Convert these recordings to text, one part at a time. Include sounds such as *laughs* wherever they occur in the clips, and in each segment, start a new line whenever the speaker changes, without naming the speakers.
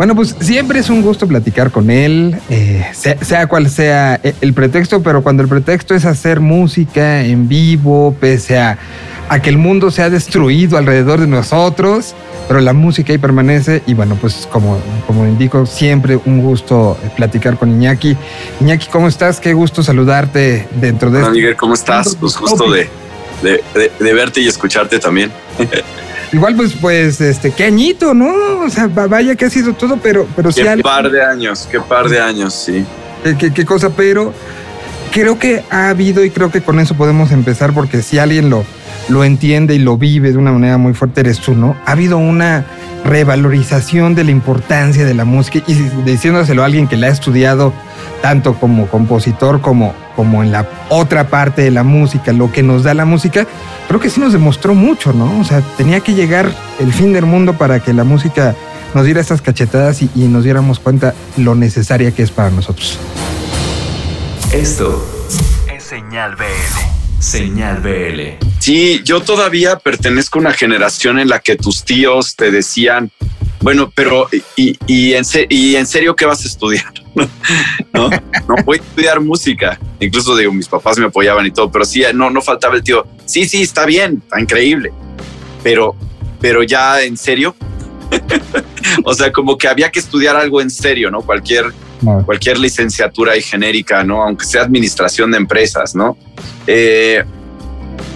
Bueno, pues siempre es un gusto platicar con él, eh, sea, cual sea el pretexto, pero cuando el pretexto es hacer música en vivo, pese a, que el mundo se ha destruido alrededor de nosotros, pero la música ahí permanece y bueno, pues como, como indico, siempre un gusto platicar con Iñaki. Iñaki, ¿cómo estás? Qué gusto saludarte dentro de...
Hola, Miguel, ¿cómo estás? Pues gusto de, de verte y escucharte también. *laughs*
Igual, pues, pues, este, qué añito, ¿no? O sea, vaya que ha sido todo, pero, pero
sí. Qué par de años, qué par de años, sí.
Qué, cosa, pero creo que ha habido y creo que con eso podemos empezar, porque si alguien lo, lo entiende y lo vive de una manera muy fuerte, eres tú, ¿no? Ha habido una revalorización de la importancia de la música y diciéndoselo a alguien que la ha estudiado tanto como compositor como, como en la otra parte de la música, lo que nos da la música, creo que sí nos demostró mucho, ¿no? O sea, tenía que llegar el fin del mundo para que la música nos diera estas cachetadas y, y nos diéramos cuenta lo necesaria que es para nosotros.
Esto es Señal BL. Señal BL.
Sí, yo todavía pertenezco a una generación en la que tus tíos te decían, bueno, pero y, y, en, y en serio qué vas a estudiar? *laughs* no, no voy a estudiar música. Incluso digo, mis papás me apoyaban y todo, pero sí, no, no faltaba el tío. Sí, sí, está bien, está increíble. Pero, pero ya en serio. *laughs* o sea, como que había que estudiar algo en serio, ¿no? Cualquier, cualquier licenciatura y genérica, ¿no? Aunque sea administración de empresas, ¿no? Eh,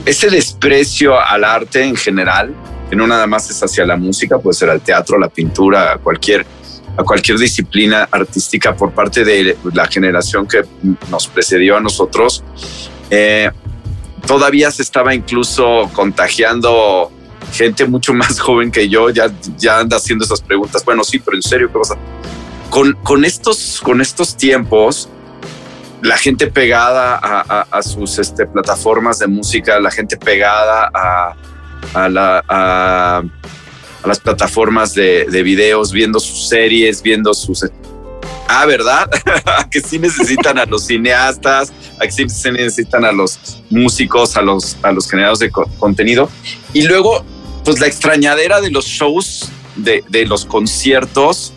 ese desprecio al arte en general, que no nada más es hacia la música, puede ser al teatro, la pintura, cualquier, a cualquier disciplina artística por parte de la generación que nos precedió a nosotros, eh, todavía se estaba incluso contagiando gente mucho más *laughs* joven que yo, ya, ya anda haciendo esas preguntas. Bueno, sí, pero en serio, ¿qué pasa? Con, con, estos, con estos tiempos, la gente pegada a, sus este, plataformas de música, la gente pegada a, las plataformas de, videos, viendo sus series, viendo sus... Ah, ¿verdad? *laughs* que sí necesitan a los cineastas, a que sí se necesitan a los músicos, a los, a los generadores de contenido. Y luego, pues la extrañadera de los shows, de, de los conciertos,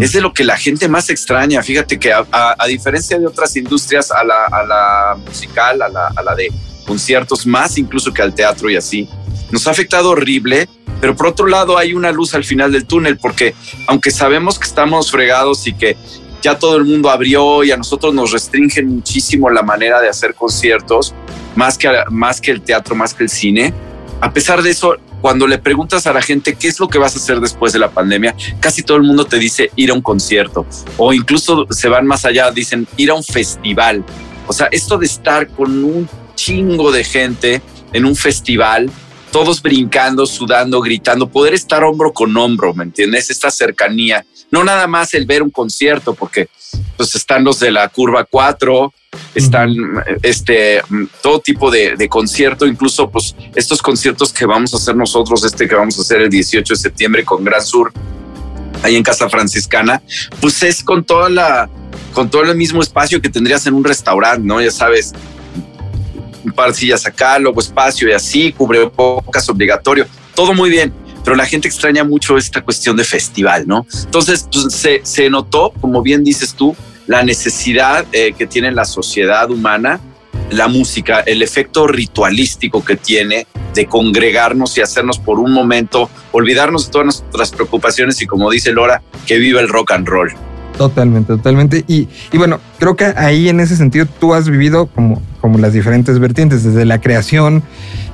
es de lo que la gente más extraña. Fíjate que a, diferencia de otras industrias, a la, musical, a la, de conciertos, más incluso que al teatro y así, nos ha afectado horrible. Pero por otro lado hay una luz al final del túnel, porque aunque sabemos que estamos fregados y que ya todo el mundo abrió y a nosotros nos restringen muchísimo la manera de hacer conciertos, más que, más que el teatro, más que el cine, a pesar de eso, cuando le preguntas a la gente qué es lo que vas a hacer después de la pandemia, casi todo el mundo te dice ir a un concierto o incluso se van más allá, dicen ir a un festival. O sea, esto de estar con un chingo de gente en un festival, todos brincando, sudando, gritando, poder estar hombro con hombro, ¿me entiendes? Esta cercanía, no nada más el ver un concierto, porque pues están los de la curva 4, están este todo tipo de, de, concierto, incluso pues estos conciertos que vamos a hacer nosotros, este que vamos a hacer el 18 de septiembre con Gran Sur, ahí en Casa Franciscana, pues es con toda la, con todo el mismo espacio que tendrías en un restaurante, ¿no? Ya sabes, un par de sillas acá, luego espacio y así, cubre bocas obligatorio, todo muy bien. Pero la gente extraña mucho esta cuestión de festival, ¿no? Entonces pues, se, se notó, como bien dices tú, la necesidad eh, que tiene la sociedad humana, la música, el efecto ritualístico que tiene de congregarnos y hacernos por un momento olvidarnos de todas nuestras preocupaciones y como dice Lora, que viva el rock and roll.
Totalmente, totalmente. Y, y bueno, creo que ahí en ese sentido tú has vivido como, como las diferentes vertientes, desde la creación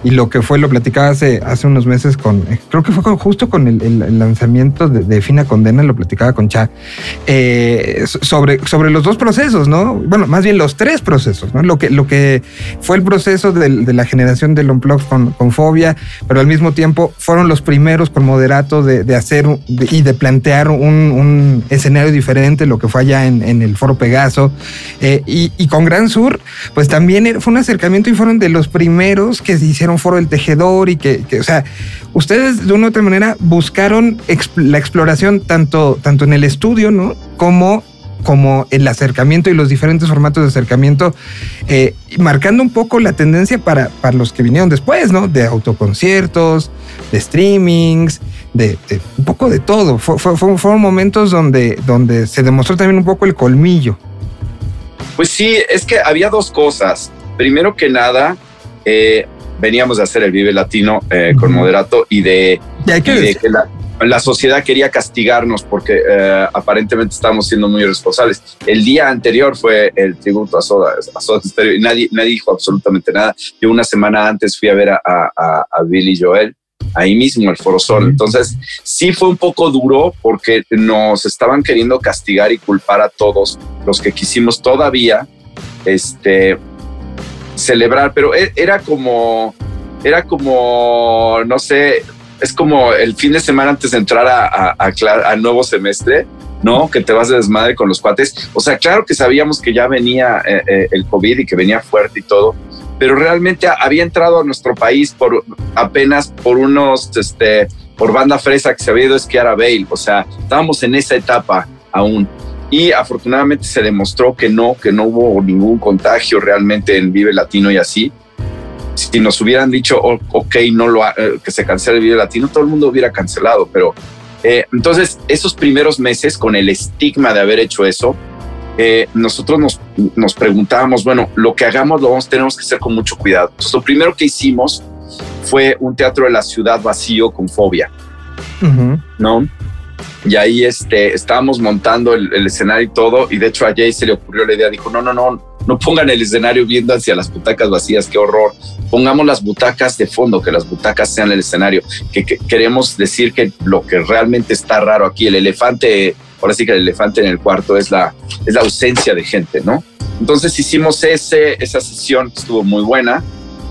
y lo que fue, lo platicaba hace, hace unos meses con, eh, creo que fue justo con el, lanzamiento de, Fina Condena, lo platicaba con Cha, eh, sobre, sobre los dos procesos, ¿no? Bueno, más bien los tres procesos, ¿no? Lo que, lo que fue el proceso de, la generación del Unplugged con, con Fobia, pero al mismo tiempo fueron los primeros con Moderato de, hacer y de plantear un, escenario diferente, lo que fue allá en, el Foro Pegaso. Eh, y, y con Gran Sur, pues también fue un acercamiento y fueron de los primeros que hicieron foro del tejedor y que, o sea, ustedes de una u otra manera buscaron la exploración tanto, tanto en el estudio, ¿no? Como como el acercamiento y los diferentes formatos de acercamiento, eh, marcando un poco la tendencia para, para los que vinieron después, ¿no? De autoconciertos, de streamings, de, un poco de todo. fueron momentos donde, donde se demostró también un poco el colmillo.
Pues sí, es que había dos cosas. Primero que nada, eh, veníamos de hacer el Vive Latino eh, con Moderato y de, que, la, sociedad quería castigarnos porque eh, aparentemente estábamos siendo muy irresponsables. El día anterior fue el tributo a Soda, Stereo y nadie, nadie dijo absolutamente nada. Yo una semana antes fui a ver a, a, a Billy Joel ahí mismo el Foro Sol. Entonces, sí fue un poco duro porque nos estaban queriendo castigar y culpar a todos los que quisimos todavía este, celebrar, pero e, era como, era como, no sé, es como el fin de semana antes de entrar a, a, nuevo semestre, ¿no? Que te vas de desmadre con los cuates. O sea, claro que sabíamos que ya venía eh, eh, el COVID y que venía fuerte y todo, pero realmente había entrado a nuestro país por apenas por unos, este, por banda fresa que se había ido a esquiar a Bale. O sea, estábamos en esa etapa aún y afortunadamente se demostró que no, que no hubo ningún contagio realmente en Vive Latino y así. Si nos hubieran dicho, ok, no lo eh, que se cancele el Vive Latino, todo el mundo hubiera cancelado, pero eh, entonces esos primeros meses con el estigma de haber hecho eso, eh, nosotros nos, nos preguntábamos, bueno, lo que hagamos lo vamos, tenemos que hacer con mucho cuidado. Entonces, lo primero que hicimos fue un teatro de la ciudad vacío con fobia, ¿no? Y ahí este, estábamos montando el, escenario y todo. Y de hecho a Jay se le ocurrió la idea, dijo, no, no, no, no pongan el escenario viendo hacia las butacas vacías, qué horror. Pongamos las butacas de fondo, que las butacas sean el escenario. Que, queremos decir que lo que realmente está raro aquí, el elefante, ahora sí que el elefante en el cuarto es la, es la ausencia de gente, ¿no? Entonces hicimos ese, esa sesión, estuvo muy buena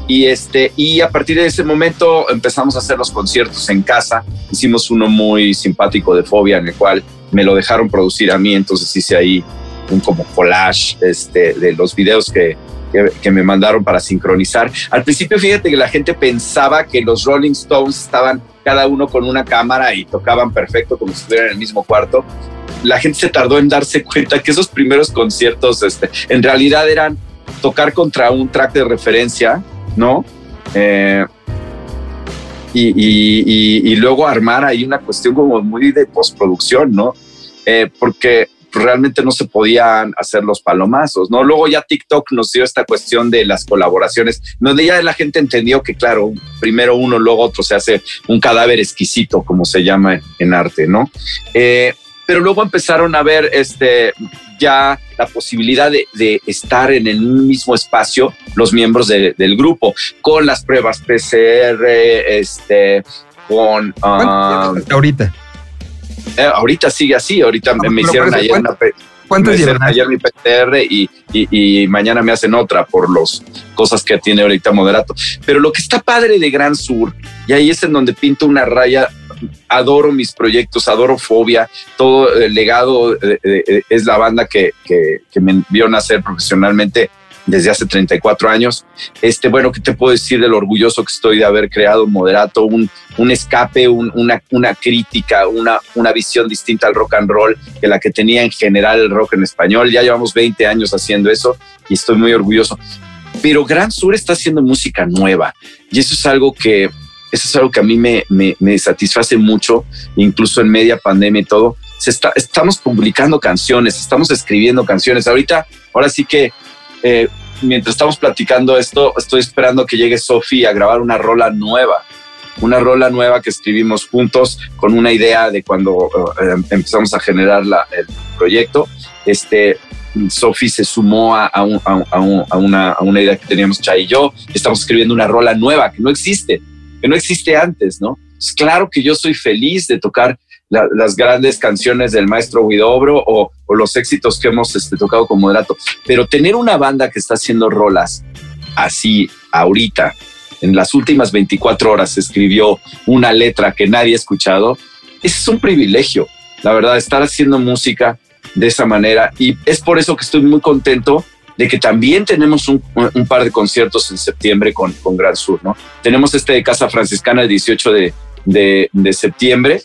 y, este, y a partir de ese momento empezamos a hacer los conciertos en casa. Hicimos uno muy simpático de Fobia, en el cual me lo dejaron producir a mí, entonces hice ahí un como collage este, de los videos que, que, me mandaron para sincronizar. Al principio, fíjate que la gente pensaba que los Rolling Stones estaban cada uno con una cámara y tocaban perfecto como si estuvieran en el mismo cuarto. La gente se tardó en darse cuenta que esos primeros conciertos este, en realidad eran tocar contra un track de referencia ¿no? Eh, y, luego armar ahí una cuestión como muy de postproducción, ¿no? Eh, porque realmente no se podían hacer los palomazos, ¿no? Luego ya TikTok nos dio esta cuestión de las colaboraciones, donde ya la gente entendió que, claro, primero uno, luego otro, se hace un cadáver exquisito, como se llama en arte, ¿no? Eh, pero luego empezaron a ver este, ya la posibilidad de, estar en el mismo espacio los miembros del grupo, con las pruebas PCR, este, con...
Um, ahorita?
Eh, ahorita sigue así, ahorita me, hicieron ayer una...
¿Cuántos llevan?
Ayer mi PCR y, y, mañana me hacen otra por las cosas que tiene ahorita Moderato. Pero lo que está padre de Gran Sur, y ahí es en donde pinto una raya adoro mis proyectos, adoro Fobia, todo el legado es la banda que, me vio nacer profesionalmente desde hace 34 años. Este, bueno, ¿qué te puedo decir del orgulloso que estoy de haber creado un moderato, un, un escape, una, una, crítica, una, una visión distinta al rock and roll que la que tenía en general el rock en español? Ya llevamos 20 años haciendo eso y estoy muy orgulloso. Pero Gran Sur está haciendo música nueva y eso es algo que eso es algo que a mí me, me, satisface mucho, incluso en media pandemia y todo. Se está, estamos publicando canciones, estamos escribiendo canciones. Ahorita, ahora sí que eh, mientras estamos platicando esto, estoy esperando que llegue Sofi a grabar una rola nueva, una rola nueva que escribimos juntos con una idea de cuando eh, empezamos a generar la, el proyecto. Este, Sofi se sumó a, a, a, una, a, una, idea que teníamos Chay y yo. Estamos escribiendo una rola nueva que no existe que no existe antes, ¿no? Es claro que yo soy feliz de tocar las grandes canciones del maestro Guidobro o, o los éxitos que hemos este, tocado con Moderato, pero tener una banda que está haciendo rolas así ahorita, en las últimas 24 horas escribió una letra que nadie ha escuchado, es un privilegio, la verdad, estar haciendo música de esa manera y es por eso que estoy muy contento de que también tenemos un, par de conciertos en septiembre con, con, Gran Sur, ¿no? Tenemos este de Casa Franciscana el 18 de, de, septiembre,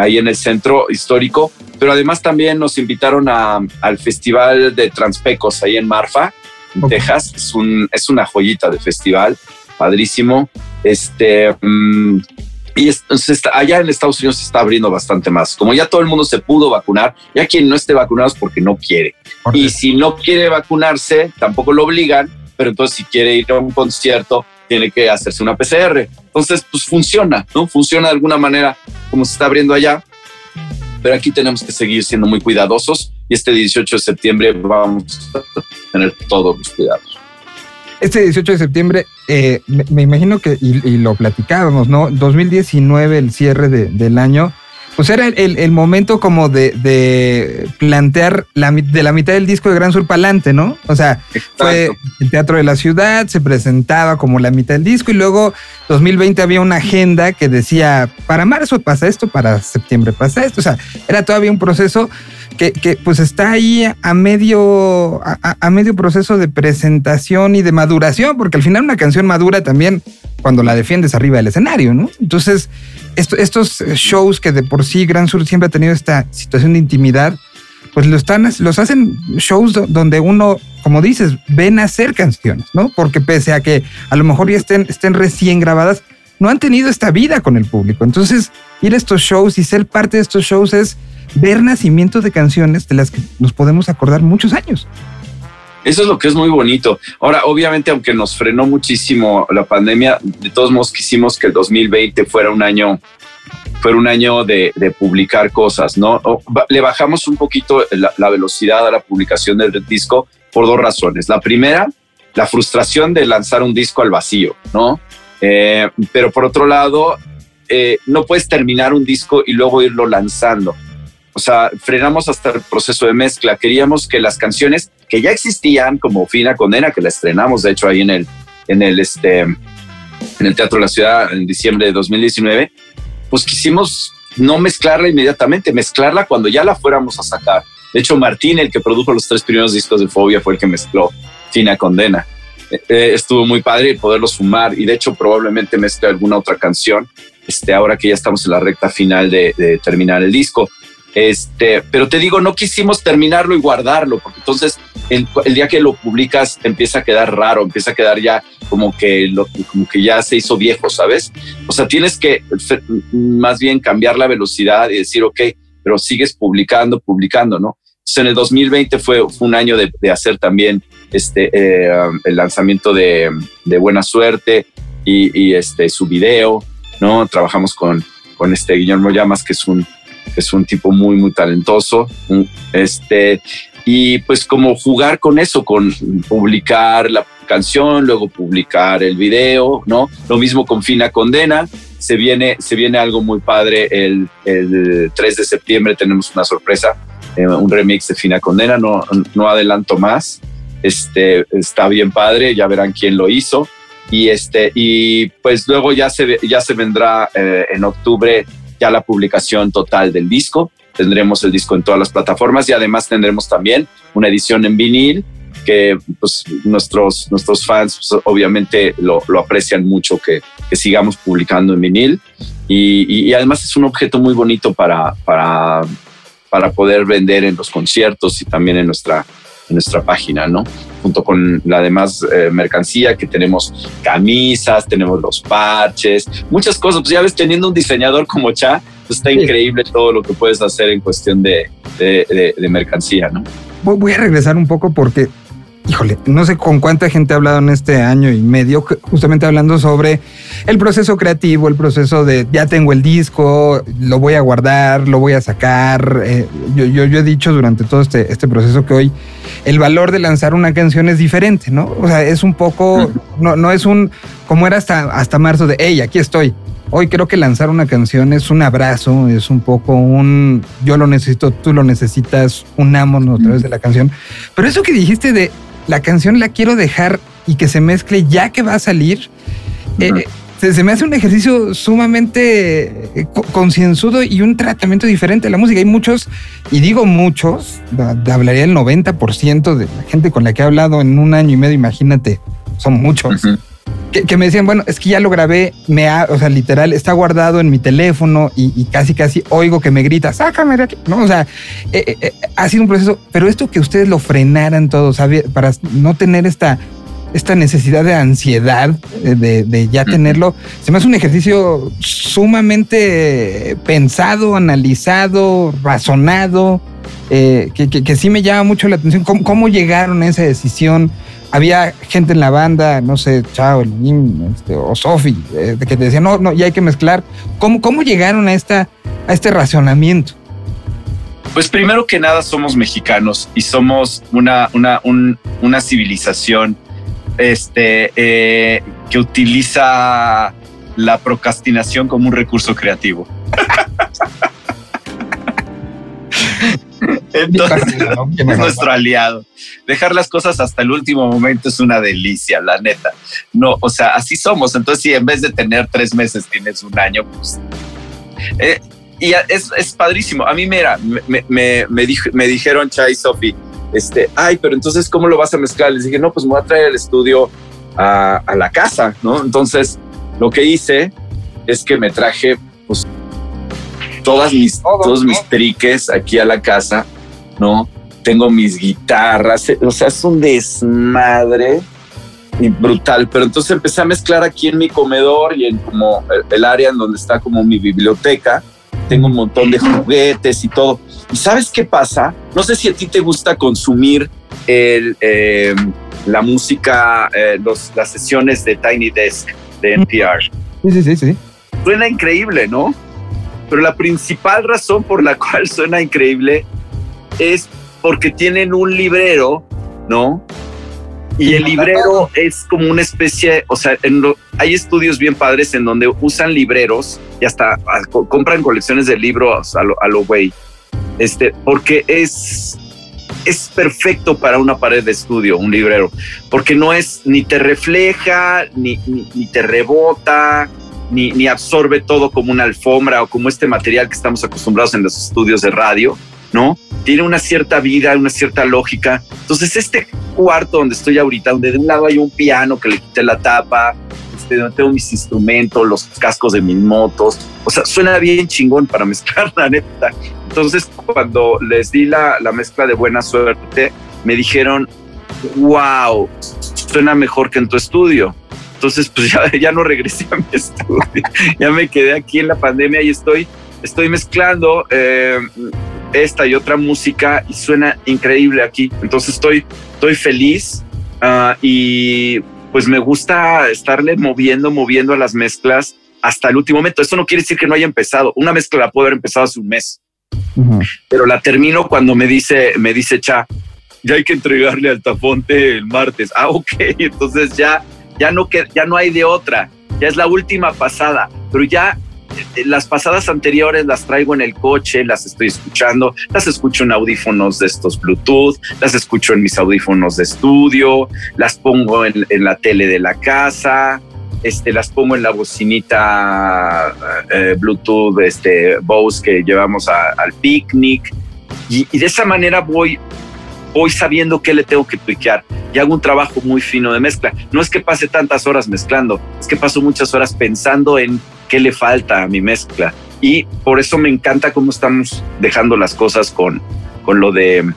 ahí en el centro histórico, pero además también nos invitaron a, al Festival de Transpecos ahí en Marfa, en. Texas. Es, un, es una joyita de festival, padrísimo. Este, mm, y es- se está- allá en Estados Unidos se está abriendo bastante más. Como ya todo el mundo se pudo vacunar, ya quien no esté vacunado es porque no quiere. Y si no quiere vacunarse, tampoco lo obligan, pero entonces si quiere ir a un concierto, tiene que hacerse una PCR. Entonces, pues funciona, ¿no? Funciona de alguna manera como se está abriendo allá. Pero aquí tenemos que seguir siendo muy cuidadosos y este 18 de septiembre vamos a tener todos los cuidados.
Este 18 de septiembre, eh, me, imagino que, y, y lo platicábamos, ¿no? 2019, el cierre de- del año, pues era el, el- momento como de, de plantear la, de la mitad del disco de Gran Sur Palante, ¿no? O sea, fue el Teatro de la Ciudad, se presentaba como la mitad del disco y luego 2020 había una agenda que decía, para marzo pasa esto, para septiembre pasa esto, o sea, era todavía un proceso que, que, pues está ahí a medio, a- a medio proceso de presentación y de maduración, porque al final una canción madura también cuando la defiendes arriba del escenario, ¿no? Entonces, esto- estos shows que de por sí Gran Sur siempre ha tenido esta situación de intimidad, pues lo están, los hacen shows do- donde uno, como dices, ven hacer canciones, ¿no? Porque pese a que a lo mejor ya estén, estén recién grabadas, no han tenido esta vida con el público. Entonces, ir a estos shows y ser parte de estos shows es ver nacimientos de canciones de las que nos podemos acordar muchos años.
Eso es lo que es muy bonito. Ahora, obviamente, aunque nos frenó muchísimo la pandemia, de todos modos quisimos que el 2020 fuera un año, fuera un año de, publicar cosas, ¿no? Le bajamos un poquito la, la velocidad a la publicación del disco por dos razones. La primera, la frustración de lanzar un disco al vacío, ¿no? Eh, pero por otro lado, eh, no puedes terminar un disco y luego irlo lanzando. O sea, frenamos hasta el proceso de mezcla. Queríamos que las canciones que ya existían, como Fina Condena, que la estrenamos, de hecho, ahí en el, en el, este, en el Teatro de la Ciudad en diciembre de 2019, pues quisimos no mezclarla inmediatamente, mezclarla cuando ya la fuéramos a sacar. De hecho, Martín, el que produjo los tres primeros discos de Fobia, fue el que mezcló Fina Condena. Eh, eh, estuvo muy padre poderlo sumar y de hecho probablemente mezcle alguna otra canción este, ahora que ya estamos en la recta final de, de terminar el disco. Este, pero te digo, no quisimos terminarlo y guardarlo, porque entonces el, día que lo publicas empieza a quedar raro, empieza a quedar ya como que, lo, como que ya se hizo viejo, ¿sabes? O sea, tienes que más bien cambiar la velocidad y decir, ok, pero sigues publicando, publicando, ¿no? Entonces en el 2020 fue, un año de, hacer también este, eh, el lanzamiento de, de Buena Suerte y, y este, su video, ¿no? Trabajamos con, con este Guillermo Llamas, que es un, es un tipo muy, muy talentoso. Este, y pues como jugar con eso, con publicar la canción, luego publicar el video, ¿no? Lo mismo con Fina Condena. Se viene, se viene algo muy padre. El, el 3 de septiembre tenemos una sorpresa, eh, un remix de Fina Condena. No, no adelanto más. Este está bien padre, ya verán quién lo hizo. Y este, y pues luego ya se, ya se vendrá eh, en octubre ya la publicación total del disco. Tendremos el disco en todas las plataformas y además tendremos también una edición en vinil que pues, nuestros, nuestros fans pues, obviamente lo, lo aprecian mucho que, que sigamos publicando en vinil y, y- y además es un objeto muy bonito para, para, para poder vender en los conciertos y también en nuestra, en nuestra página, ¿no? Junto con la demás eh, mercancía que tenemos camisas, tenemos los parches, muchas cosas. Pues ya ves, teniendo un diseñador como Cha, pues está
Sí.
increíble todo lo que puedes hacer en cuestión de, de- de- de mercancía, ¿no?
Voy, voy a regresar un poco porque, híjole, no sé con cuánta gente he hablado en este año y medio, justamente hablando sobre el proceso creativo, el proceso de ya tengo el disco, lo voy a guardar, lo voy a sacar. Eh, yo, yo, yo he dicho durante todo este, este proceso que hoy el valor de lanzar una canción es diferente, ¿no? O sea, es un poco, no, no es un, como era hasta, hasta marzo de, hey, aquí estoy. Hoy creo que lanzar una canción es un abrazo, es un poco un yo lo necesito, tú lo necesitas, unámonos a través de la canción. Pero eso que dijiste de la canción la quiero dejar y que se mezcle ya que va a salir, eh, se, se me hace un ejercicio sumamente eh, co- concienzudo y un tratamiento diferente a la música. Hay muchos, y digo muchos, da- da- hablaría el 90% de la gente con la que he hablado en un año y medio, imagínate, son muchos
Ujú.
Que, me decían, bueno, es que ya lo grabé, me ha, o sea, literal, está guardado en mi teléfono y, casi, casi oigo que me grita, sácame de aquí. No, o sea, eh, eh, eh, ha sido un proceso, pero esto que ustedes lo frenaran todo, ¿sabe? Para no tener esta, esta necesidad de ansiedad de, ya tenerlo, se me hace un ejercicio sumamente pensado, analizado, razonado, que, sí me llama mucho la atención. ¿Cómo, ¿Cómo llegaron a esa decisión? Había gente en la banda, no sé, Chao, el este, o Sofi, eh, que te decían, no, no, ya hay que mezclar. ¿Cómo, cómo llegaron a, esta, a este racionamiento?
Pues primero que nada somos mexicanos y somos una, una, una civilización este, eh, que utiliza la procrastinación como un recurso creativo. *laughs* *laughs* Entonces, es nuestro aliado. Dejar las cosas hasta el último momento es una delicia, la neta. No, o sea, así somos. Entonces, si en vez de tener tres meses tienes un año, pues. Eh, y es, es, padrísimo. A mí, mira, me, me, me, me dijeron Chai y Sofi, este, ay, pero entonces, ¿cómo lo vas a mezclar? Les dije, no, pues me voy a traer el estudio a, a la casa, ¿no? Entonces, lo que hice es que me traje, pues, todas mis, todos mis triques aquí a la casa, ¿no? Tengo mis guitarras, eh, o sea, es un desmadre brutal, pero entonces empecé a mezclar aquí en mi comedor y en como el área en donde está como mi biblioteca, tengo un montón de juguetes y todo. ¿Y sabes qué pasa? No sé si a ti te gusta consumir el, eh, la música, eh, los, las sesiones de Tiny Desk de NPR.
Sí, sí, sí, sí.
Suena increíble, ¿no? Pero la principal razón por la *laughs* cual suena increíble es porque tienen un librero, ¿no? Y el librero es como una especie, o sea, hay estudios bien padres en donde usan libreros y hasta ah, compran colecciones de libros a lo, güey. Este, porque es, es perfecto para una pared de estudio, un librero, porque no es ni te refleja, ni, ni te rebota, ni, absorbe todo como una alfombra o como este material que estamos acostumbrados en los estudios de radio, ¿no? Tiene una cierta vida, una cierta lógica. Entonces, este cuarto donde estoy ahorita, donde de un lado hay un piano que le quité la tapa, este, donde tengo mis instrumentos, los cascos de mis motos, o sea, suena bien chingón para *laughs* mezclar, la neta. Entonces, cuando les di la, la mezcla de buena suerte, me dijeron, wow, suena mejor que en tu estudio. Entonces, pues *laughs* ya, ya no regresé a mi *laughs* estudio, ya me quedé aquí en la pandemia y estoy, estoy mezclando eh, esta y otra música y suena increíble aquí. Entonces estoy, estoy feliz ah, y pues me gusta estarle moviendo, moviendo a las mezclas hasta el último momento. Eso no quiere decir que no haya empezado. Una mezcla la puedo haber empezado hace un mes, pero la termino cuando me dice, me dice Cha, ya hay que entregarle al taponte el martes. Ah, ok. *laughs* Entonces ya ya no, ya no hay de otra, ya es la última pasada, pero ya eh, las pasadas anteriores las traigo en el coche, las estoy escuchando, las escucho en audífonos de estos Bluetooth, las escucho en mis audífonos de estudio, las pongo en, la tele de la casa, este, las pongo en la bocinita eh, Bluetooth, este, Bose que llevamos al picnic. Y, y, de esa manera voy voy sabiendo qué le tengo que tweakear y hago un trabajo muy fino de mezcla. No es que pase tantas horas mezclando, es que paso muchas horas pensando en qué le falta a mi mezcla. Y por eso me encanta cómo estamos dejando las cosas con, con lo de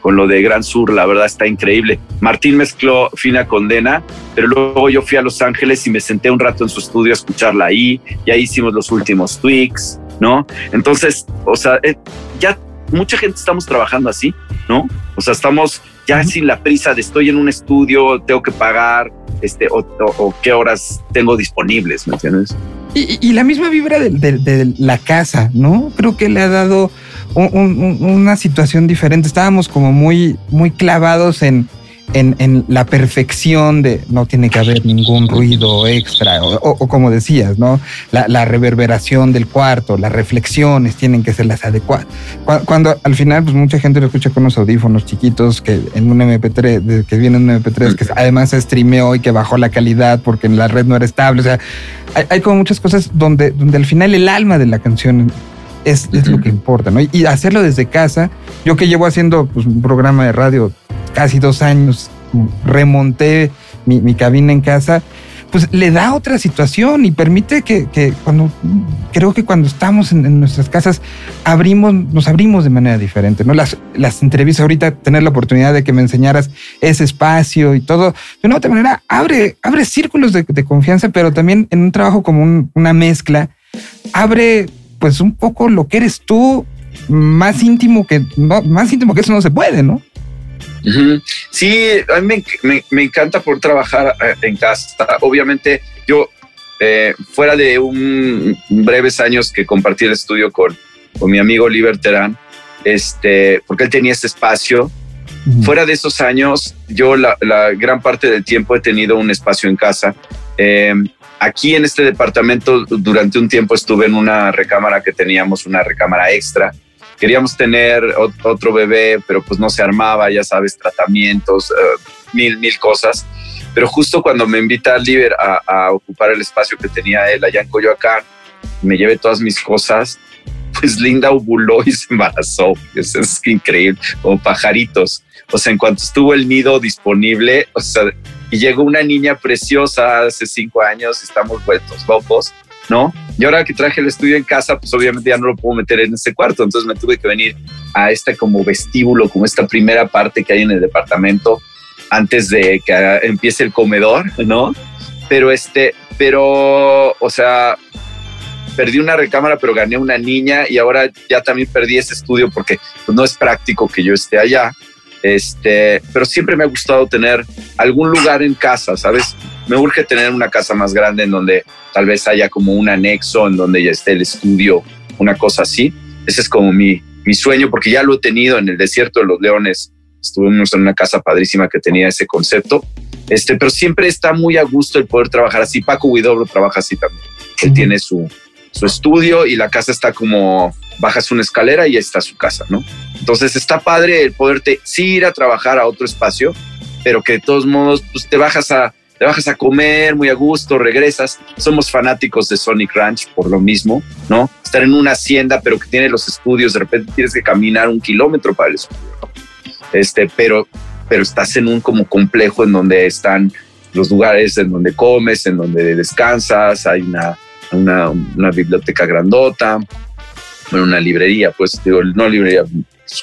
con lo de Gran Sur, la verdad está increíble. Martín mezcló Fina Condena, pero luego yo fui a Los Ángeles y me senté un rato en su estudio a escucharla ahí, y ahí hicimos los últimos tweaks, ¿no? Entonces, o sea, eh, ya mucha gente estamos trabajando así, ¿no? O sea, estamos ya sin la prisa de estoy en un estudio, tengo que pagar, este, o, qué horas tengo disponibles, ¿me entiendes?
Y, la misma vibra de, la casa, ¿no? Creo que le ha dado una situación diferente. Estábamos como muy, muy clavados en, en, la perfección de no tiene que haber ningún ruido extra o, como decías, ¿no? La, reverberación del cuarto, las reflexiones tienen que ser las adecuadas. Cuando, al final, pues mucha gente lo escucha con unos audífonos chiquitos que en un MP3, que viene un MP3, que además se streameó y que bajó la calidad porque en la red no era estable. O sea, hay, como muchas cosas donde, donde al final el alma de la canción es, es, lo que importa, ¿no? Y, hacerlo desde casa, yo que llevo haciendo pues, un programa de radio casi dos años remonté mi, cabina en casa, pues le da otra situación y permite que, cuando, creo que cuando estamos en, nuestras casas, abrimos, nos abrimos de manera diferente, ¿no? Las, las entrevistas ahorita, tener la oportunidad de que me enseñaras ese espacio y todo, de una otra manera, abre, abre círculos de, confianza, pero también en un trabajo como una mezcla, abre pues un poco lo que eres tú, más íntimo que, no, más íntimo que eso no se puede, ¿no?
Sí, a mí me, encanta por trabajar eh, en casa. Obviamente, yo, eh, fuera de un breves años que compartí el estudio con, con mi amigo Oliver Terán, este, porque él tenía este espacio. Fuera de esos años, yo la, gran parte del tiempo he tenido un espacio en casa. Eh, aquí en este departamento, durante un tiempo estuve en una recámara que teníamos, una recámara extra queríamos tener otro bebé, pero pues no se armaba, ya sabes, tratamientos, eh, mil, mil cosas. Pero justo cuando me invita a Liber a, ocupar el espacio que tenía él allá en Coyoacán, me llevé todas mis cosas, pues Linda ovuló y se embarazó. Eso es increíble, como pajaritos. O sea, en cuanto estuvo el nido disponible, o sea, y llegó una niña preciosa hace cinco años, estamos vueltos locos ¿no? Y ahora que traje el estudio en casa, pues obviamente ya no lo puedo meter en ese cuarto, entonces me tuve que venir a este como vestíbulo, como esta primera parte que hay en el departamento antes de que empiece el comedor, ¿no? Pero este, pero, o sea, perdí una recámara, pero gané una niña y ahora ya también perdí ese estudio porque pues, no es práctico que yo esté allá. Este, pero siempre me ha gustado tener algún lugar en casa, ¿sabes? Me urge tener una casa más grande en donde tal vez haya como un anexo en donde ya esté el estudio, una cosa así. Ese es como mi, mi sueño, porque ya lo he tenido en el desierto de los leones. Estuvimos en una casa padrísima que tenía ese concepto. Este, pero siempre está muy a gusto el poder trabajar así. Paco Huidobro trabaja así también. Él tiene su, su estudio y la casa está como bajas una escalera y ahí está su casa, ¿no? Entonces está padre el poderte sí ir a trabajar a otro espacio, pero que de todos modos pues te bajas a te bajas a comer muy a gusto, regresas. Somos fanáticos de Sonic Ranch por lo mismo, ¿no? Estar en una hacienda, pero que tiene los estudios, de repente tienes que caminar un kilómetro para el estudio, Este, pero, pero estás en un como complejo en donde están los lugares en donde comes, en donde descansas, hay una, una, biblioteca grandota, una librería, pues digo, no librería,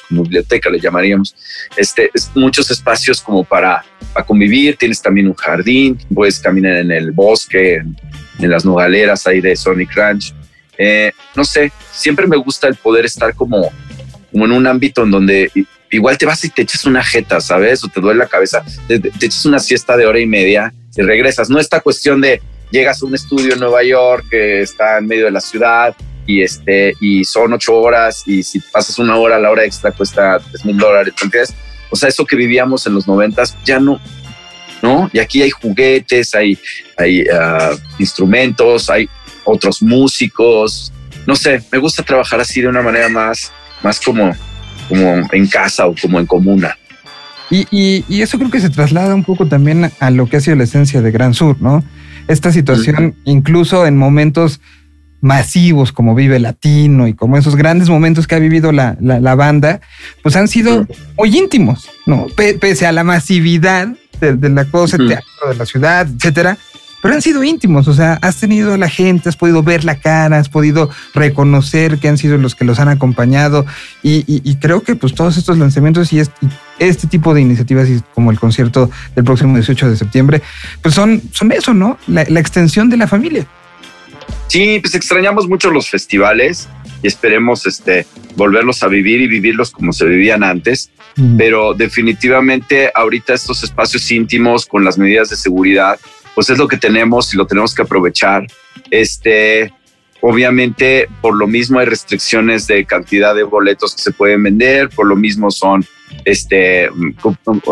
como biblioteca le llamaríamos, este, muchos espacios como para, para, convivir, tienes también un jardín, puedes caminar en el bosque, en, las nogaleras ahí de Sonic Ranch. Eh, no sé, siempre me gusta el poder estar como, como en un ámbito en donde igual te vas y te echas una jeta, ¿sabes? O te duele la cabeza, te, te echas una siesta de hora y media y regresas. No esta cuestión de llegas a un estudio en Nueva York que está en medio de la ciudad y este y son ocho horas y si pasas una hora la hora extra cuesta tres mil dólares. Entonces o sea eso que vivíamos en los noventas ya no no y aquí hay juguetes hay hay ah, instrumentos hay otros músicos. No sé me gusta trabajar así de una manera más más como como en casa o como en comuna.
Y, y, eso creo que se traslada un poco también a lo que ha sido la esencia de Gran Sur, ¿no? Esta situación, incluso en momentos masivos como Vive Latino y como esos grandes momentos que ha vivido la, la, banda, pues han sido muy íntimos, ¿no? pese a la masividad de, la cosa, teatro de la ciudad, etcétera, pero han sido íntimos, o sea, has tenido a la gente, has podido ver la cara, has podido reconocer que han sido los que los han acompañado y, creo que pues todos estos lanzamientos y este, tipo de iniciativas como el concierto del próximo 18 de septiembre, pues son, son eso, ¿no? la extensión de la familia.
Sí, pues extrañamos mucho los festivales y esperemos este, volverlos a vivir y vivirlos como se vivían antes. Pero definitivamente ahorita estos espacios íntimos con las medidas de seguridad, pues es lo que tenemos y lo tenemos que aprovechar. Este, obviamente, por lo mismo hay restricciones de cantidad de boletos que se pueden vender, por lo mismo son este,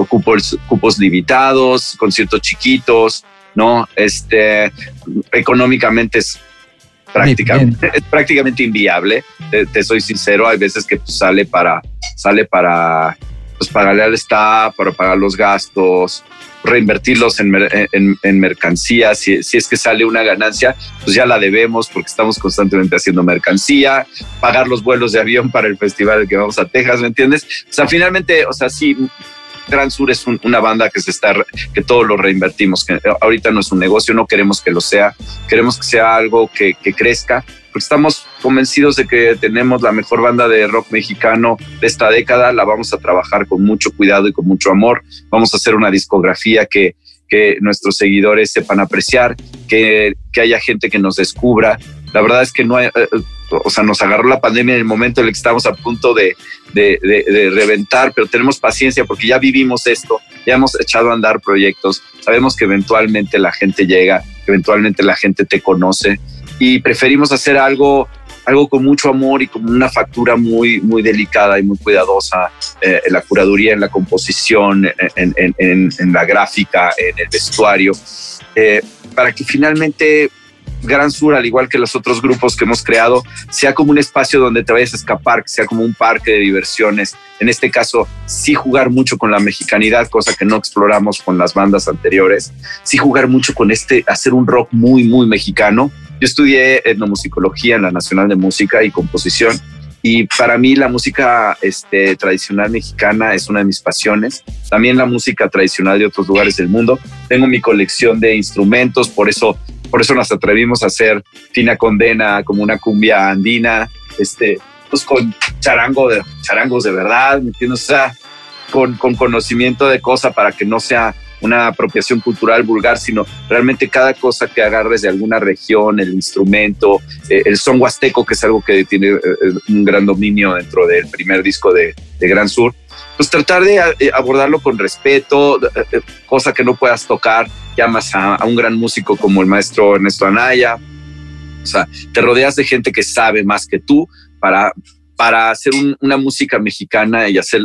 cupos, cupos limitados, conciertos chiquitos, ¿no? Este, económicamente es prácticamente, es prácticamente inviable. Te, soy sincero, hay veces que pues, sale para, sale para pues, pagarle al staff, para pagar los gastos, reinvertirlos en, en, mercancía. Si, si, es que sale una ganancia, pues ya la debemos porque estamos constantemente haciendo mercancía, pagar los vuelos de avión para el festival que vamos a Texas, ¿me entiendes? O sea, finalmente, o sea, sí, Gran Sur es una banda que se está, que todo lo reinvertimos, que ahorita no es un negocio, no queremos que lo sea, queremos que sea algo que, que crezca, porque estamos convencidos de que tenemos la mejor banda de rock mexicano de esta década, la vamos a trabajar con mucho cuidado y con mucho amor, vamos a hacer una discografía que, que nuestros seguidores sepan apreciar, que, que haya gente que nos descubra. La verdad es que no hay, eh, o sea, nos agarró la pandemia en el momento en el que estamos a punto de, de, de, reventar, pero tenemos paciencia porque ya vivimos esto, ya hemos echado a andar proyectos, sabemos que eventualmente la gente llega, eventualmente la gente te conoce y preferimos hacer algo algo con mucho amor y con una factura muy, muy delicada y muy cuidadosa eh, en la curaduría, en la composición, en, en, en, en la gráfica, en el vestuario, eh, para que finalmente Gran Sur, al igual que los otros grupos que hemos creado, sea como un espacio donde te vayas a escapar, sea como un parque de diversiones. En este caso, sí jugar mucho con la mexicanidad, cosa que no exploramos con las bandas anteriores. Sí jugar mucho con este, hacer un rock muy, muy mexicano. Yo estudié etnomusicología en la Nacional de Música y Composición y para mí la música este, tradicional mexicana es una de mis pasiones. También la música tradicional de otros lugares del mundo. Tengo mi colección de instrumentos, por eso, por eso nos atrevimos a hacer Fina Condena como una cumbia andina, este, pues con charango de, charangos de verdad, ¿me entiendes? Con, con conocimiento de cosa para que no sea una apropiación cultural vulgar, sino realmente cada cosa que agarres de alguna región, el instrumento, eh, el son huasteco, que es algo que tiene eh, eh, un gran dominio dentro del primer disco de, Gran Sur, pues tratar de abordarlo con respeto, cosa que no puedas tocar, llamas a, un gran músico como el maestro Ernesto Anaya, o sea, te rodeas de gente que sabe más que tú para para hacer una música mexicana y hacer,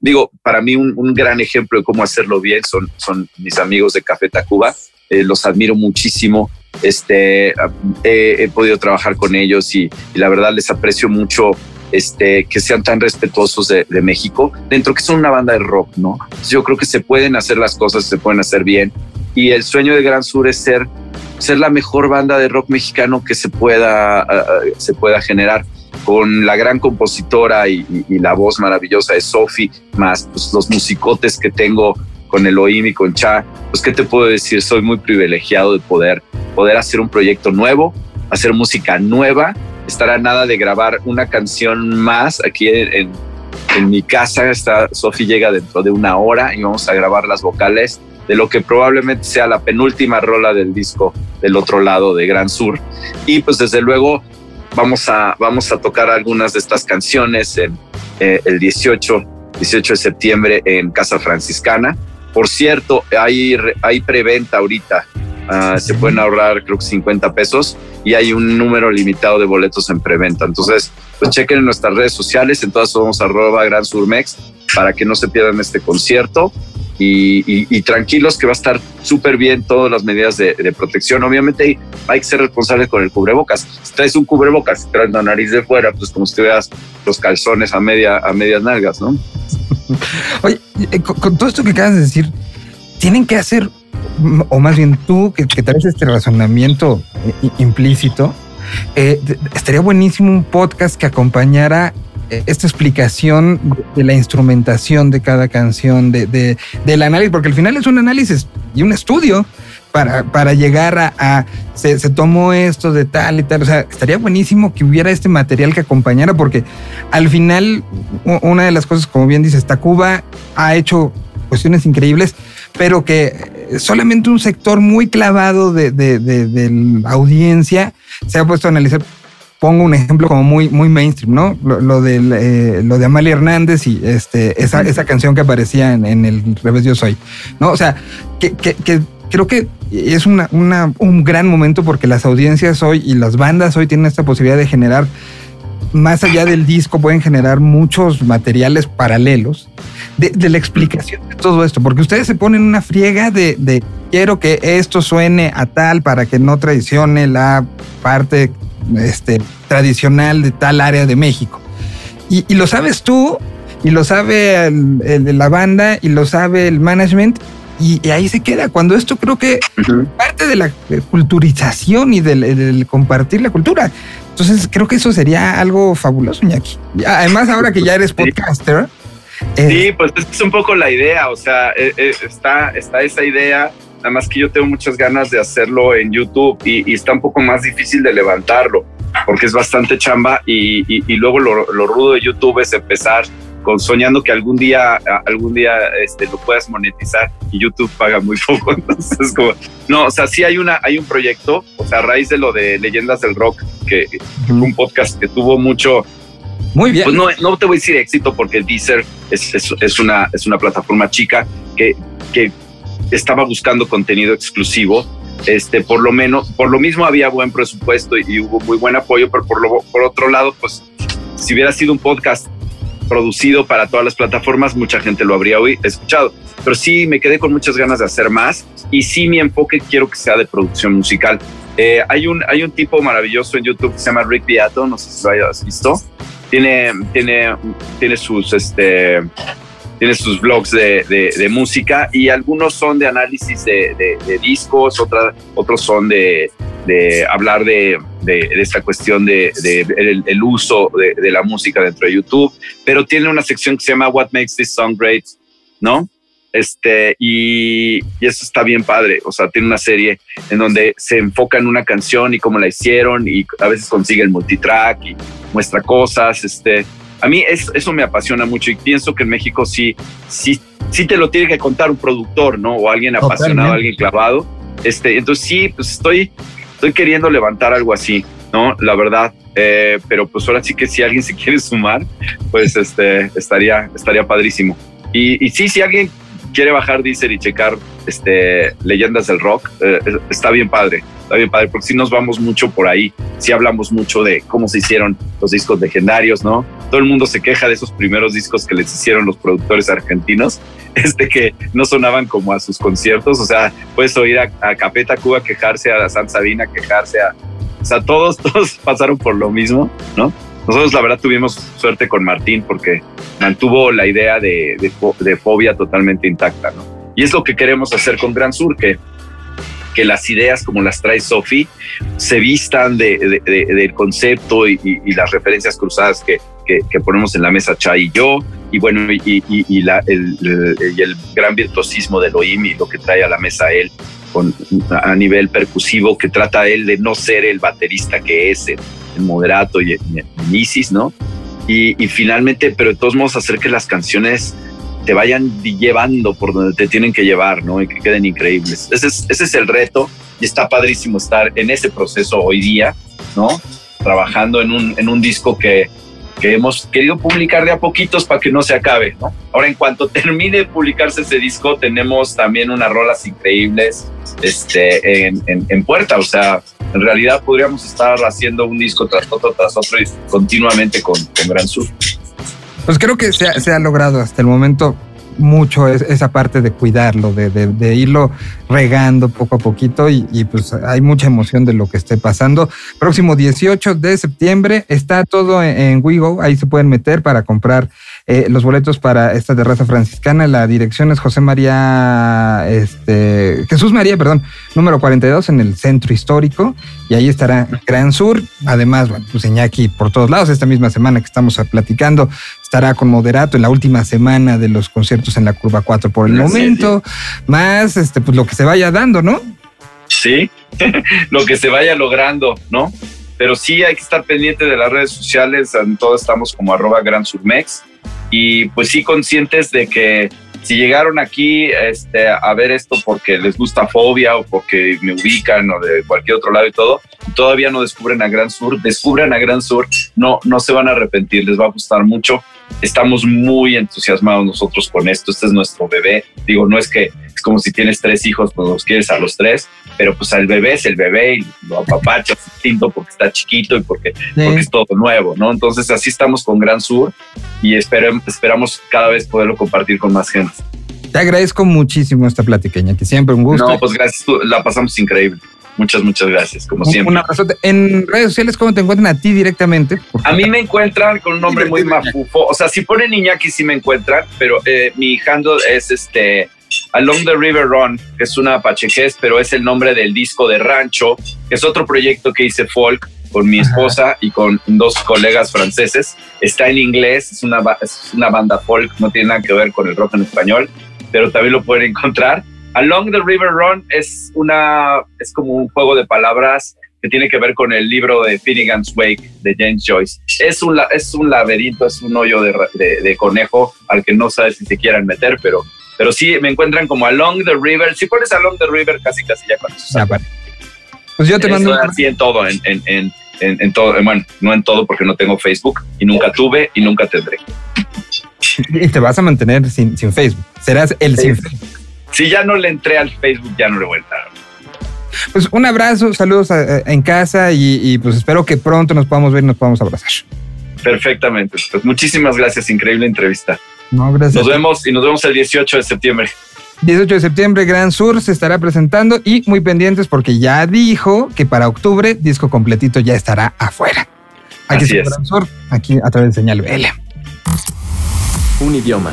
digo, para mí un, gran ejemplo de cómo hacerlo bien son, son mis amigos de Café Tacuba. Eh, los admiro muchísimo. Este, he podido trabajar con ellos y, la verdad les aprecio mucho este, que sean tan respetuosos de, México, dentro que son una banda de rock, ¿no? Yo creo que se pueden hacer las cosas, se pueden hacer bien. Y el sueño de Gran Sur es ser, ser la mejor banda de rock mexicano que se pueda, se pueda generar con la gran compositora y, la voz maravillosa de Sophie, más pues, los musicotes que tengo con Elohim y con Cha, pues qué te puedo decir, soy muy privilegiado de poder, poder hacer un proyecto nuevo, hacer música nueva, estar a nada de grabar una canción más aquí en, mi casa, está, Sophie llega dentro de una hora y vamos a grabar las vocales de lo que probablemente sea la penúltima rola del disco del otro lado de Gran Sur. Y pues desde luego vamos a, vamos a tocar algunas de estas canciones eh, el 18, 18 de septiembre en Casa Franciscana. Por cierto, hay, hay preventa ahorita. Ah, se pueden ahorrar creo que 50 pesos y hay un número limitado de boletos en preventa. Entonces, pues chequen en nuestras redes sociales, en todas somos arroba Gran Surmex para que no se pierdan este concierto y, tranquilos que va a estar súper bien todas las medidas de, protección. Obviamente hay, que ser responsable con el cubrebocas. Si traes un cubrebocas y la nariz de fuera, pues como si veas los calzones a, media, a medias nalgas, ¿no? *laughs*
Oye, eh, con, todo esto que acabas de decir, tienen que hacer, o más bien tú que, que traes este razonamiento implícito, eh, estaría buenísimo un podcast que acompañara eh, esta explicación de la instrumentación de cada canción, de, del análisis, porque al final es un análisis y un estudio para, para llegar a, se, tomó esto de tal y tal. O sea, estaría buenísimo que hubiera este material que acompañara, porque al final, una de las cosas, como bien dice, Tacuba ha hecho cuestiones increíbles, pero que solamente un sector muy clavado de, de la audiencia se ha puesto a analizar pongo un ejemplo como muy, muy mainstream, ¿no? Lo, de, eh, lo de Amalia Hernández y este, esa, esa canción que aparecía en, el Revés Yo Soy, ¿no? O sea, que, creo que es una, un gran momento porque las audiencias hoy y las bandas hoy tienen esta posibilidad de generar, más allá del disco, pueden generar muchos materiales paralelos de, la explicación de todo esto, porque ustedes se ponen una friega de, de quiero que esto suene a tal para que no traicione la parte este, tradicional de tal área de México. Y, lo sabes tú, y lo sabe el, la banda, y lo sabe el management, y, ahí se queda. Cuando esto creo que parte de la culturización y del, compartir la cultura. Entonces creo que eso sería algo fabuloso, Iñaki. Además, ahora que ya eres podcaster, Eh,
Sí, pues es un poco la idea, o sea, eh, eh, está, está esa idea, nada más que yo tengo muchas ganas de hacerlo en YouTube y, y está un poco más difícil de levantarlo, porque es bastante chamba y, y- y luego lo, lo rudo de YouTube es empezar con soñando que algún día, algún día este, lo puedas monetizar y YouTube paga muy *laughs* poco, entonces como, no, o sea, sí hay, una, hay un proyecto, o sea, a raíz de lo de Leyendas del Rock, que, que fue un podcast que tuvo mucho,
Muy bien.
pues no, no te voy a decir éxito porque Deezer es, es, una, es una plataforma chica que, que estaba buscando contenido exclusivo. Este, por lo menos, por lo mismo había buen presupuesto y, hubo muy buen apoyo, pero por, lo, por otro lado, pues si hubiera sido un podcast producido para todas las plataformas, mucha gente lo habría oí- escuchado. Pero sí me quedé con muchas ganas de hacer más y sí mi enfoque quiero que sea de producción musical. Eh, hay, un, hay un tipo maravilloso en YouTube que se llama Rick Beato, no sé si lo hayas visto. Tiene, tiene, tiene sus este tiene sus blogs de, de- de música y algunos son de análisis de, de- discos, otra- otros son de, hablar de, esta cuestión de, de el, uso de la música dentro de YouTube, pero tiene una sección que se llama What Makes This Song Great, ¿no? Este, y, y eso está bien padre, o sea, tiene una serie en donde se enfoca en una canción y cómo la hicieron y a veces consigue el multitrack y muestra cosas, este, a mí es- eso me apasiona mucho y pienso que en México sí, sí, sí te lo tiene que contar un productor, ¿no? O alguien apasionado, alguien clavado. Este, entonces sí, pues estoy, estoy queriendo levantar algo así, ¿no? La verdad. Eh, pero pues ahora sí que si alguien se quiere sumar, pues este, estaría, estaría padrísimo. Y, y sí, si alguien quiere bajar Deezer y checar este, leyendas del rock, eh, está bien padre, está bien padre, porque sí nos vamos mucho por ahí, sí hablamos mucho de cómo se hicieron los discos legendarios, ¿no? Todo el mundo se queja de esos primeros discos que les hicieron los productores argentinos, *laughs* este que no sonaban como a sus conciertos, o sea, puedes oír a, a Capeta Cuba quejarse, a San Sabina quejarse, a, o sea, todos, *laughs* todos pasaron por lo mismo, ¿no? Nosotros la verdad tuvimos suerte con Martín porque mantuvo la idea de, de, de fobia totalmente intacta, ¿no? Y es lo que queremos hacer con Gran Sur, que, que las ideas como las trae Sofi se vistan de, de- de- del concepto y, y- y las referencias cruzadas que, que- que ponemos en la mesa Chay y yo, y bueno, y, y- la- el, el- el gran virtuosismo de Elohim y lo que trae a la mesa él con, a nivel percusivo, que trata él de no ser el baterista que es en, en Moderato y en, Isis, ¿no? Y, finalmente, pero de todos modos, hacer que las canciones te vayan llevando por donde te tienen que llevar, ¿no? Y que queden increíbles. Ese es, el reto y está padrísimo estar en ese proceso hoy día, ¿no? Trabajando en un, disco que, hemos querido publicar de a poquitos para que no se acabe, ¿no? Ahora, en cuanto *laughs* termine de publicarse ese disco, tenemos también unas rolas increíbles este, en puerta, o sea, en realidad podríamos estar haciendo un disco tras otro, tras otro y continuamente con, Gran Sur.
Pues creo que se ha, logrado hasta el momento mucho es- esa parte de cuidarlo, de, de- de irlo regando poco a poquito y, y, pues hay mucha emoción de lo que esté pasando. Próximo 18 de septiembre está todo en, en WeGo, ahí se pueden meter para comprar eh, los boletos para esta terraza franciscana. La dirección es José María, este, Jesús María, perdón, número 42 en el centro histórico y ahí estará Gran Sur. Además, bueno, pues Iñaki por todos lados, esta misma semana que estamos platicando, estará con Moderato en la última semana de los conciertos en la curva 4 por el
¿En
momento, más este, pues lo que se vaya dando, ¿no?
Sí, *laughs* lo que se vaya logrando, ¿no? Pero sí hay que estar pendiente de las redes sociales, en todas estamos como arroba Gran Surmex y pues sí conscientes de que si llegaron aquí este, a ver esto porque les gusta fobia o porque me ubican o de cualquier otro lado y todo, todavía no descubren a Gran Sur, descubran a Gran Sur, no, no se van a arrepentir, les va a gustar mucho. Estamos muy entusiasmados nosotros con esto, este es nuestro bebé. Digo, no es que es como si tienes tres hijos, pues los quieres a los tres, pero pues al bebé es el bebé y lo apapachas distinto porque está chiquito y porque, porque es todo nuevo, ¿no? Entonces así estamos con Gran Sur y esperem- esperamos cada vez poderlo compartir con más gente.
Te agradezco muchísimo esta platiqueña, que siempre un gusto.
No, pues gracias, la pasamos increíble. Muchas, muchas gracias, como
Un-
siempre.
Un abrazote. En redes sociales, ¿cómo te encuentran a ti directamente?
A mí me encuentran con un nombre muy mafufo. O sea, si ponen Iñaki sí me encuentran, pero eh, mi handle es este Along the River Run, que es una pachequez, pero es el nombre del disco de Rancho, que es otro proyecto que hice folk con mi esposa y con dos colegas franceses. Está en inglés, es una, es una banda folk, no tiene nada que ver con el rock en español, pero también lo pueden *laughs* encontrar. Along the River Run es, una, es como un juego de palabras que tiene que ver con el libro de Finnegan's Wake de James Joyce. Es un, es un laberinto, es un hoyo de, de, conejo al que no sabes si se quieran meter, pero, pero sí me encuentran como Along the River. Si pones Along the River, casi casi ya conoces. Ya,
Pues yo te mando.
Así en todo, en, en, en, en, todo, bueno, no en todo porque no tengo Facebook y nunca tuve y nunca tendré. *laughs*
Y te vas a mantener sin, sin Facebook. Serás el sin Facebook.
Si ya no le entré al Facebook, ya no le voy a entrar.
Pues un abrazo, saludos en casa y, pues espero que pronto nos podamos ver y nos podamos abrazar.
Perfectamente. Pues muchísimas gracias, increíble entrevista.
No, gracias.
Nos vemos y nos vemos el 18 de septiembre.
18 de septiembre, Gran Sur se estará presentando y muy pendientes porque ya dijo que para octubre disco completito ya estará afuera. Aquí
Así es.
Gran Sur, aquí a través de señal BL.
Un idioma.